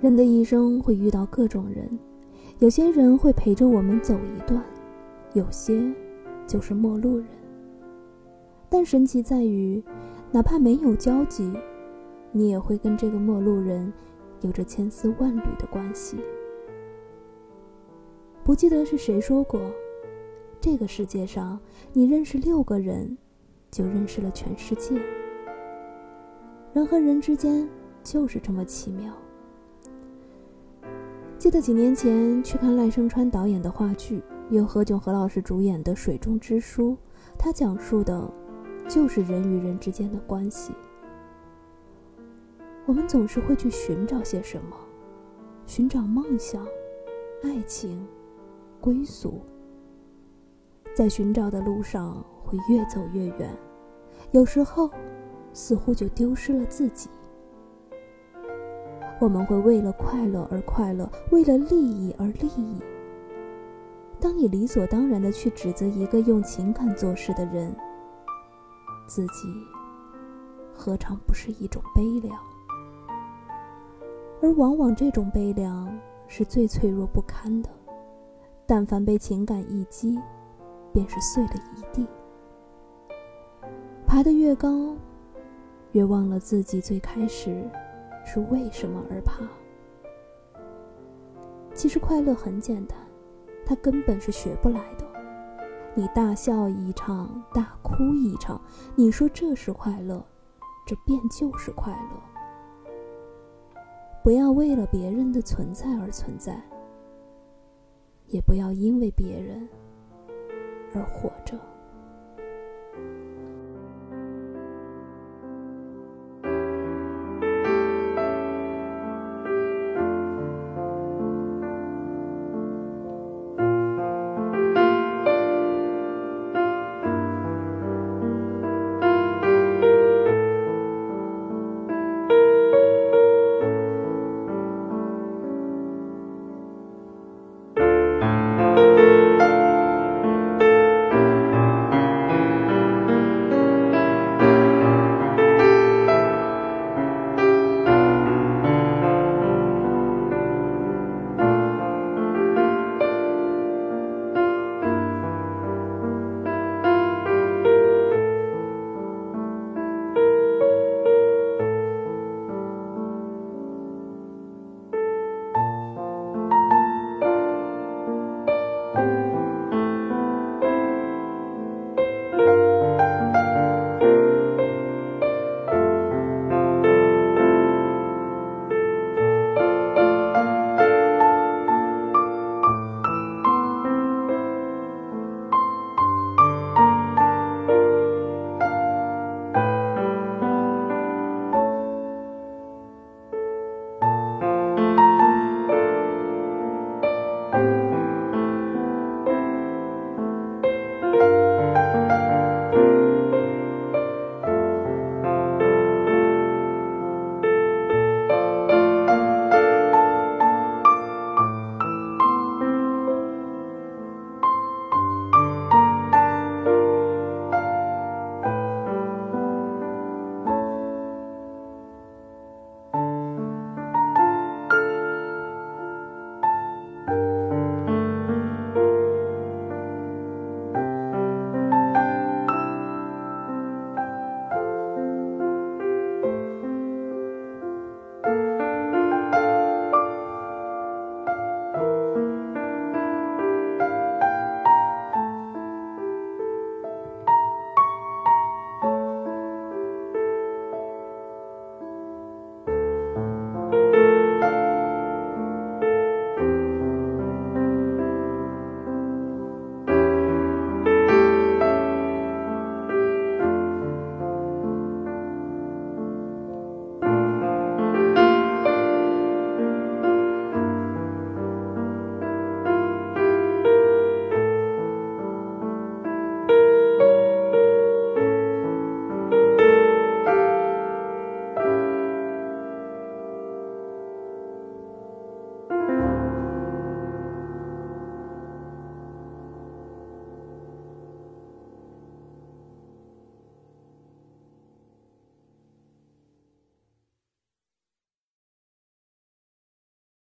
人的一生会遇到各种人，有些人会陪着我们走一段，有些就是陌路人。但神奇在于，哪怕没有交集，你也会跟这个陌路人有着千丝万缕的关系。不记得是谁说过，这个世界上你认识六个人，就认识了全世界。人和人之间就是这么奇妙。记得几年前去看赖声川导演的话剧，由何炅何老师主演的《水中之书》，他讲述的，就是人与人之间的关系。我们总是会去寻找些什么，寻找梦想、爱情、归宿。在寻找的路上会越走越远，有时候，似乎就丢失了自己。我们会为了快乐而快乐，为了利益而利益。当你理所当然的去指责一个用情感做事的人，自己何尝不是一种悲凉？而往往这种悲凉是最脆弱不堪的，但凡被情感一击，便是碎了一地。爬得越高，越忘了自己最开始。是为什么而怕？其实快乐很简单，它根本是学不来的。你大笑一场，大哭一场，你说这是快乐，这便就是快乐。不要为了别人的存在而存在，也不要因为别人而活着。